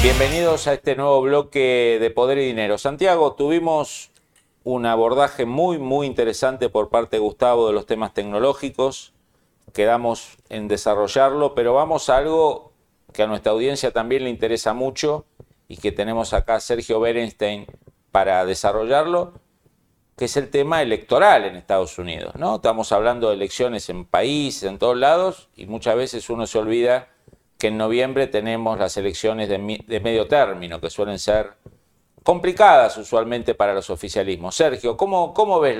Bienvenidos a este nuevo bloque de Poder y Dinero. Santiago, tuvimos un abordaje muy, muy interesante por parte de Gustavo de los temas tecnológicos. Quedamos en desarrollarlo, pero vamos a algo que a nuestra audiencia también le interesa mucho y que tenemos acá a Sergio Berenstein para desarrollarlo, que es el tema electoral en Estados Unidos. ¿no? Estamos hablando de elecciones en países, en todos lados, y muchas veces uno se olvida que en noviembre tenemos las elecciones de, medio término, que suelen ser complicadas usualmente para los oficialismos. Sergio, ¿cómo, cómo ves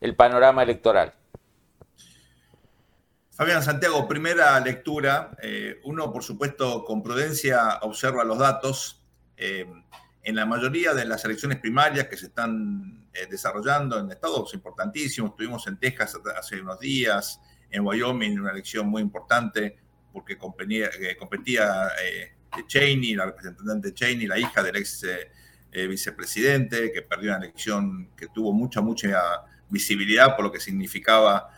el panorama electoral? Fabián Santiago, primera lectura. Eh, uno, por supuesto, con prudencia observa los datos. Eh, en la mayoría de las elecciones primarias que se están eh, desarrollando en estados importantísimos, estuvimos en Texas hace unos días, en Wyoming, una elección muy importante, porque competía, competía eh, Cheney, la representante Cheney, la hija del ex eh, eh, vicepresidente, que perdió una elección que tuvo mucha, mucha visibilidad por lo que significaba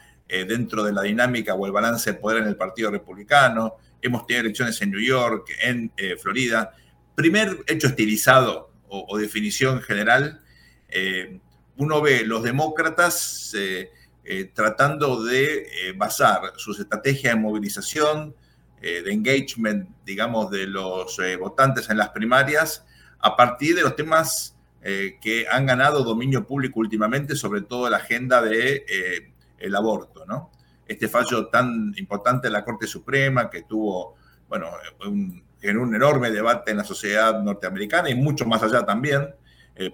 dentro de la dinámica o el balance de poder en el Partido Republicano. Hemos tenido elecciones en New York, en Florida. Primer hecho estilizado o, definición general, uno ve los demócratas tratando de basar sus estrategias de movilización, eh, de engagement, digamos, de los eh, votantes en las primarias a partir de los temas eh, que han ganado dominio público últimamente, sobre todo la agenda de el aborto, ¿no? Este fallo tan importante de la Corte Suprema que tuvo, bueno, un, en un enorme debate en la sociedad norteamericana y mucho más allá también,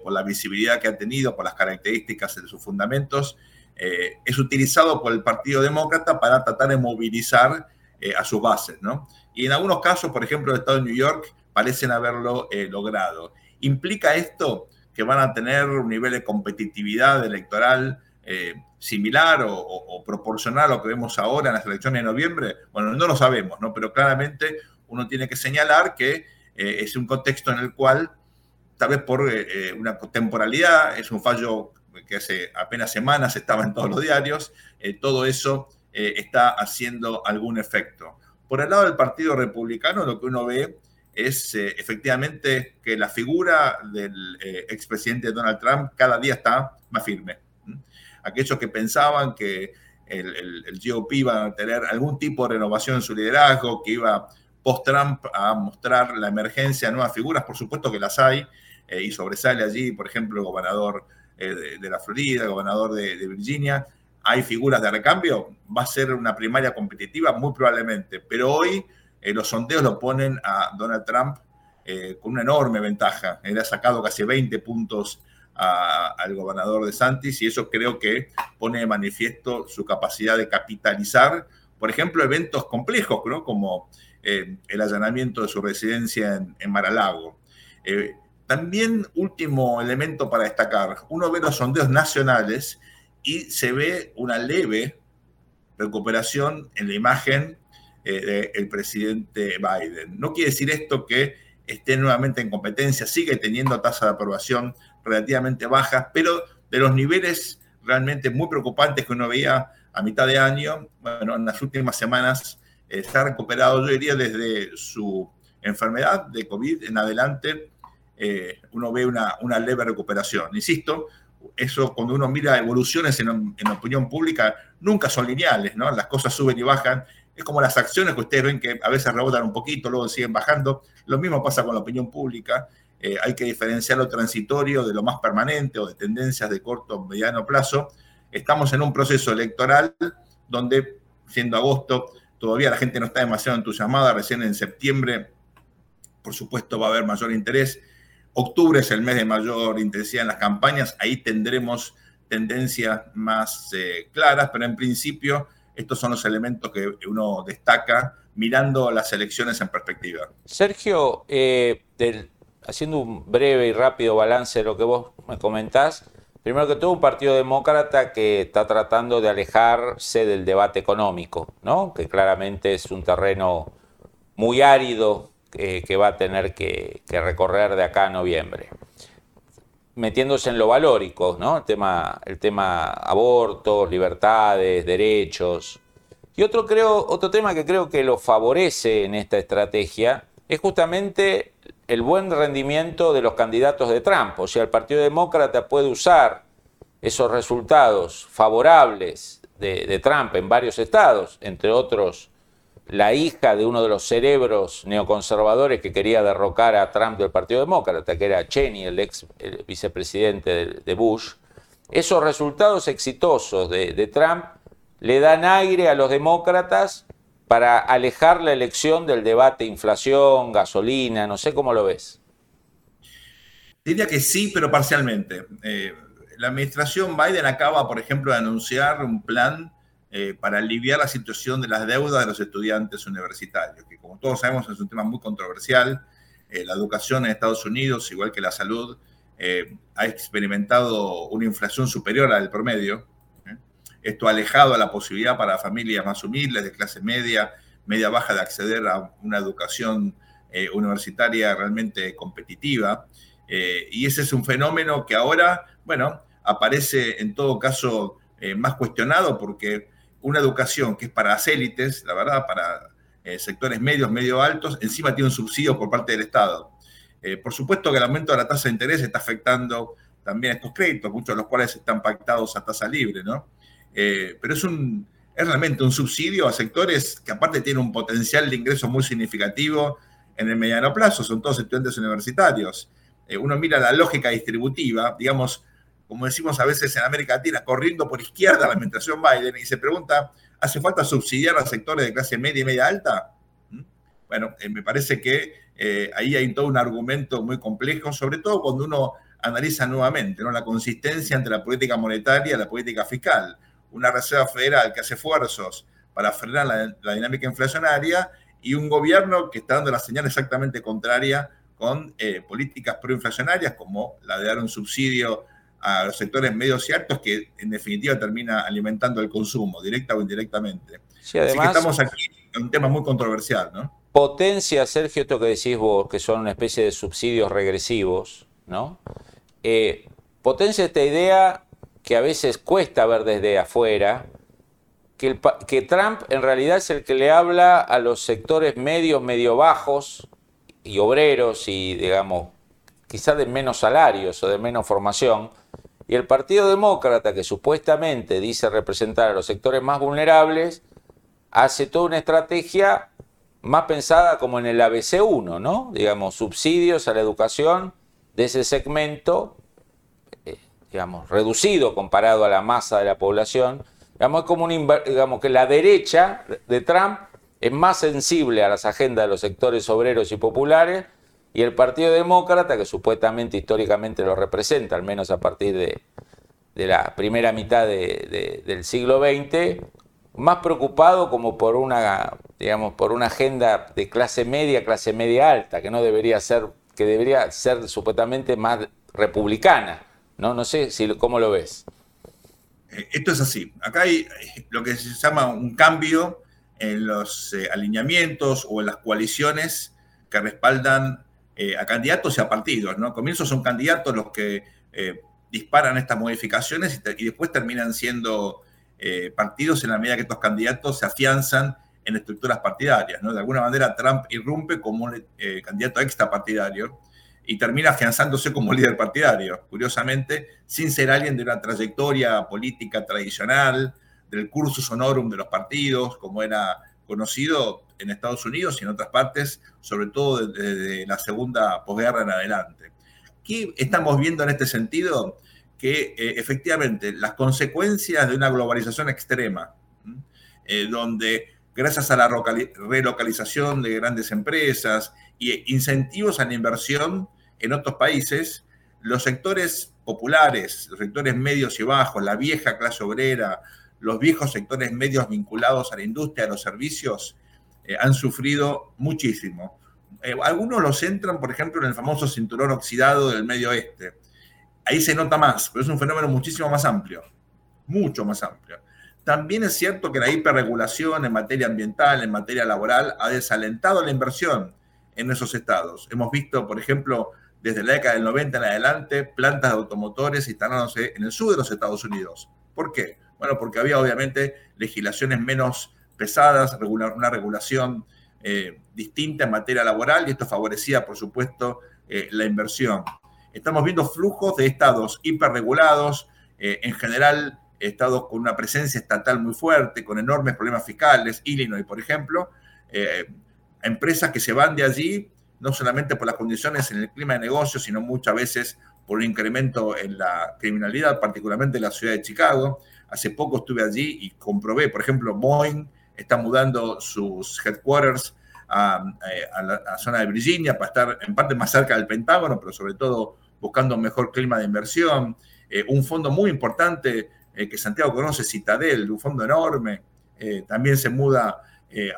por la visibilidad que ha tenido, por las características de sus fundamentos, es utilizado por el Partido Demócrata para tratar de movilizar eh, a sus bases, ¿no? Y en algunos casos, por ejemplo, el Estado de New York, parecen haberlo eh, logrado. ¿Implica esto que van a tener un nivel de competitividad electoral eh, similar o, proporcional a lo que vemos ahora en las elecciones de noviembre? Bueno, no lo sabemos, ¿no? Pero claramente uno tiene que señalar que es un contexto en el cual, tal vez por una temporalidad, es un fallo que hace apenas semanas estaba en todos los diarios, todo eso eh, está haciendo algún efecto. Por el lado del Partido Republicano, lo que uno ve es eh, efectivamente que la figura del eh, expresidente Donald Trump cada día está más firme. Aquellos que pensaban que el, GOP iba a tener algún tipo de renovación en su liderazgo, que iba post-Trump a mostrar la emergencia de nuevas figuras, por supuesto que las hay, y sobresale allí, por ejemplo, el gobernador de, la Florida, el gobernador de Virginia, hay figuras de recambio, va a ser una primaria competitiva muy probablemente, pero hoy eh, los sondeos lo ponen a Donald Trump eh, con una enorme ventaja. Él ha sacado casi 20 puntos al gobernador de Santis y eso creo que pone de manifiesto su capacidad de capitalizar, por ejemplo, eventos complejos, ¿no? como eh, el allanamiento de su residencia en, en Maralago. también último elemento para destacar, uno ve los sondeos nacionales y se ve una leve recuperación en la imagen eh, del presidente Biden. No quiere decir esto que esté nuevamente en competencia, sigue teniendo tasa de aprobación relativamente bajas, pero de los niveles realmente muy preocupantes que uno veía a mitad de año, bueno, en las últimas semanas eh, se ha recuperado, yo diría, desde su enfermedad de COVID en adelante, eh, uno ve una leve recuperación. Insisto, eso cuando uno mira evoluciones en, en, opinión pública, nunca son lineales, ¿no? Las cosas suben y bajan. Es como las acciones que ustedes ven que a veces rebotan un poquito, luego siguen bajando. Lo mismo pasa con la opinión pública. Eh, hay que diferenciar lo transitorio de lo más permanente o de tendencias de corto o mediano plazo. Estamos en un proceso electoral donde, siendo agosto, todavía la gente no está demasiado entusiasmada. Recién en septiembre, por supuesto, va a haber mayor interés Octubre es el mes de mayor intensidad en las campañas, ahí tendremos tendencias más eh, claras, pero en principio estos son los elementos que uno destaca mirando las elecciones en perspectiva. Sergio, eh, haciendo un breve y rápido balance de lo que vos me comentás, primero que todo un partido demócrata que está tratando de alejarse del debate económico, ¿no? que claramente es un terreno muy árido eh, que va a tener que, recorrer de acá a noviembre. Metiéndose en lo valórico, ¿no? el, tema, el tema abortos, libertades, derechos. Y otro, creo, otro tema que creo que lo favorece en esta estrategia es justamente el buen rendimiento de los candidatos de Trump. O sea, el Partido Demócrata puede usar esos resultados favorables de, Trump en varios estados, entre otros la hija de uno de los cerebros neoconservadores que quería derrocar a Trump del Partido Demócrata, que era Cheney, el ex vicepresidente de, Bush, esos resultados exitosos de Trump le dan aire a los demócratas para alejar la elección del debate inflación, gasolina, no sé cómo lo ves. Diría que sí, pero parcialmente. Eh, la administración Biden acaba, por ejemplo, de anunciar un plan eh, para aliviar la situación de las deudas de los estudiantes universitarios, que como todos sabemos es un tema muy controversial. Eh, la educación en Estados Unidos, igual que la salud, ha experimentado una inflación superior al promedio esto ha alejado a la posibilidad para familias más humildes, de clase media, media baja, de acceder a una educación eh, universitaria realmente competitiva. Eh, y ese es un fenómeno que ahora, bueno, aparece en todo caso eh, más cuestionado porque una educación que es para las élites, la verdad, para sectores medios, medio altos, encima tiene un subsidio por parte del Estado. por supuesto que el aumento de la tasa de interés está afectando también estos créditos, muchos de los cuales están pactados a tasa libre, ¿no? Eh, pero es, un, es realmente un subsidio a sectores que aparte tienen un potencial de ingreso muy significativo en el mediano plazo, son todos estudiantes universitarios. Eh, uno mira la lógica distributiva, digamos, como decimos a veces en América Latina, corriendo por izquierda la administración Biden y se pregunta, ¿hace falta subsidiar a sectores de clase media y media alta? ¿Mm? Bueno, eh, me parece que ahí hay todo un argumento muy complejo, sobre todo cuando uno analiza nuevamente ¿no? la consistencia entre la política monetaria y la política fiscal una Reserva Federal que hace esfuerzos para frenar la, dinámica inflacionaria y un gobierno que está dando la señal exactamente contraria con eh, políticas proinflacionarias como la de dar un subsidio a los sectores medios y altos que en definitiva termina alimentando el consumo, directa o indirectamente. Sí, además, estamos aquí en un tema muy controversial, ¿no? Potencia, Sergio, esto que decís vos, que son una especie de subsidios regresivos, ¿no? Eh, potencia esta idea que a veces cuesta ver desde afuera, que, que, Trump en realidad es el que le habla a los sectores medios, medio bajos y obreros y, digamos, quizás de menos salarios o de menos formación, y el Partido Demócrata, que supuestamente dice representar a los sectores más vulnerables, hace toda una estrategia más pensada como en el ABC1, ¿no? Digamos, subsidios a la educación de ese segmento digamos, reducido comparado a la masa de la población, digamos, como un, digamos que la derecha de Trump es más sensible a las agendas de los sectores obreros y populares y el Partido Demócrata, que supuestamente históricamente lo representa, al menos a partir de, la primera mitad del siglo XX, más preocupado como por una, digamos, por una agenda de clase media, clase media alta, que no debería ser, que debería ser supuestamente más republicana. No, no sé si, cómo lo ves. Eh, esto es así. Acá hay eh, lo que se llama un cambio en los eh, alineamientos o en las coaliciones que respaldan a candidatos y a partidos. ¿no? Comienzo son candidatos los que disparan estas modificaciones y, después terminan siendo partidos en la medida que estos candidatos se afianzan en estructuras partidarias. ¿no? De alguna manera Trump irrumpe como un candidato extra partidario y termina afianzándose como líder partidario, curiosamente, sin ser alguien de una trayectoria política tradicional, del cursus honorum de los partidos, como era conocido en Estados Unidos y en otras partes, sobre todo desde la segunda posguerra en adelante. ¿Qué estamos viendo en este sentido? Que eh, efectivamente las consecuencias de una globalización extrema, eh, donde gracias a la relocalización de grandes empresas y incentivos a la inversión, en otros países, los sectores populares, los sectores medios y bajos, la vieja clase obrera, los viejos sectores medios vinculados a la industria, a los servicios, eh, han sufrido muchísimo. eh, algunos los centran, por ejemplo, en el famoso cinturón oxidado del medio oeste. Ahí se nota más, pero es un fenómeno muchísimo más amplio, mucho más amplio. También es cierto que la hiperregulación en materia ambiental, en materia laboral, ha desalentado la inversión en esos estados. Hemos visto, por ejemplo, desde la década del 90 en adelante, plantas de automotores instalándose en el sur de los Estados Unidos. ¿Por qué? Bueno, porque había obviamente legislaciones menos pesadas, una regulación eh, distinta en materia laboral y esto favorecía, por supuesto, eh, la inversión. Estamos viendo flujos de estados hiperregulados, eh, en general estados con una presencia estatal muy fuerte, con enormes problemas fiscales, Illinois, por ejemplo, empresas que se van de allí no solamente por las condiciones en el clima de negocio, sino muchas veces por un incremento en la criminalidad, particularmente en la ciudad de Chicago. Hace poco estuve allí y comprobé, por ejemplo, Boeing está mudando sus headquarters a, eh, la zona de Virginia para estar en parte más cerca del Pentágono, pero sobre todo buscando un mejor clima de inversión. Eh, un fondo muy importante eh, que Santiago conoce, Citadel, un fondo enorme, también se muda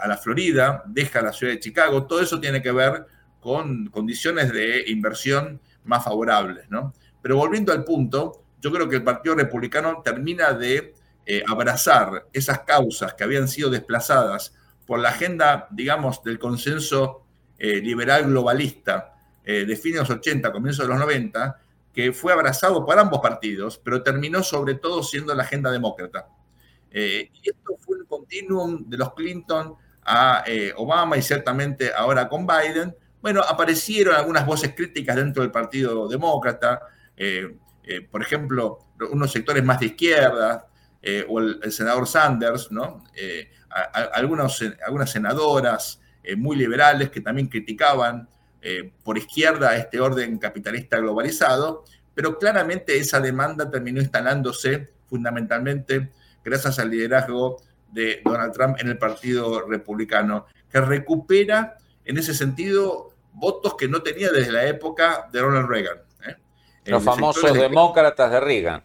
a la Florida, deja la ciudad de Chicago. Todo eso tiene que ver con condiciones de inversión más favorables, ¿no? Pero volviendo al punto, yo creo que el Partido Republicano termina de eh, abrazar esas causas que habían sido desplazadas por la agenda, digamos, del consenso eh, liberal globalista eh, de fines de los 80, comienzos de los 90, que fue abrazado por ambos partidos, pero terminó sobre todo siendo la agenda demócrata. y esto fue un continuum de los Clinton a Obama y ciertamente ahora con Biden, bueno, aparecieron algunas voces críticas dentro del Partido Demócrata, eh, eh, por ejemplo, unos sectores más de izquierda, eh, o el, senador Sanders, ¿no? algunas senadoras muy liberales que también criticaban por izquierda este orden capitalista globalizado, pero claramente esa demanda terminó instalándose fundamentalmente gracias al liderazgo de Donald Trump en el Partido Republicano, que recupera en ese sentido votos que no tenía desde la época de Ronald Reagan. ¿eh? Los famosos demócratas de Reagan.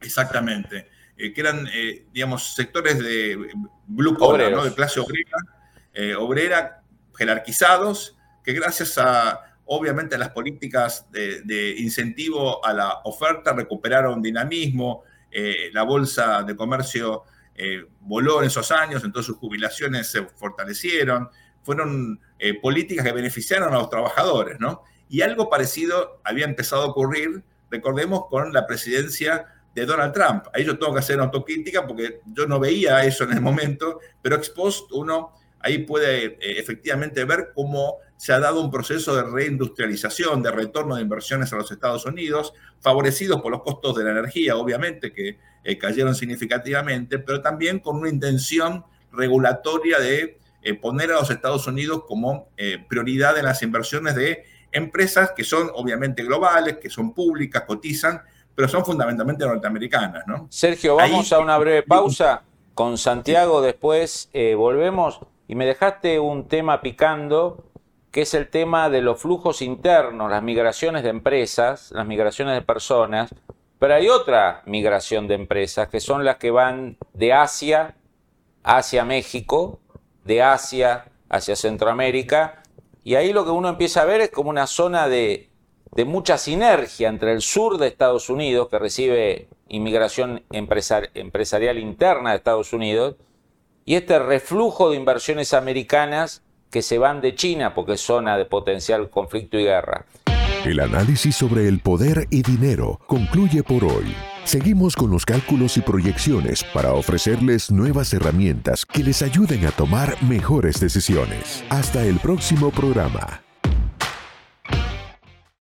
Exactamente. Eh, que eran, eh, digamos, sectores de blue collar, ¿no? de clase obrera, obrera, jerarquizados, que gracias a, obviamente, a las políticas de, de incentivo a la oferta recuperaron dinamismo, la bolsa de comercio voló en esos años, entonces sus jubilaciones se fortalecieron, fueron eh, políticas que beneficiaron a los trabajadores, ¿no? Y algo parecido había empezado a ocurrir, recordemos, con la presidencia de Donald Trump. Ahí yo tengo que hacer autocrítica porque yo no veía eso en el momento, pero ex post uno ahí puede eh, efectivamente ver cómo se ha dado un proceso de reindustrialización, de retorno de inversiones a los Estados Unidos, favorecidos por los costos de la energía, obviamente, que eh, cayeron significativamente, pero también con una intención regulatoria de eh, poner a los Estados Unidos como eh, prioridad en las inversiones de empresas que son obviamente globales, que son públicas, cotizan, pero son fundamentalmente norteamericanas. ¿no? Sergio, vamos a una breve pausa con Santiago, después eh, volvemos y me dejaste un tema picando que es el tema de los flujos internos, las migraciones de empresas, las migraciones de personas, pero hay otra migración de empresas que son las que van de Asia hacia México de Asia hacia Centroamérica, y ahí lo que uno empieza a ver es como una zona de, mucha sinergia entre el sur de Estados Unidos, que recibe inmigración empresarial interna de Estados Unidos, y este reflujo de inversiones americanas que se van de China porque es zona de potencial conflicto y guerra. El análisis sobre el poder y dinero concluye por hoy. Seguimos con los cálculos y proyecciones para ofrecerles nuevas herramientas que les ayuden a tomar mejores decisiones. Hasta el próximo programa.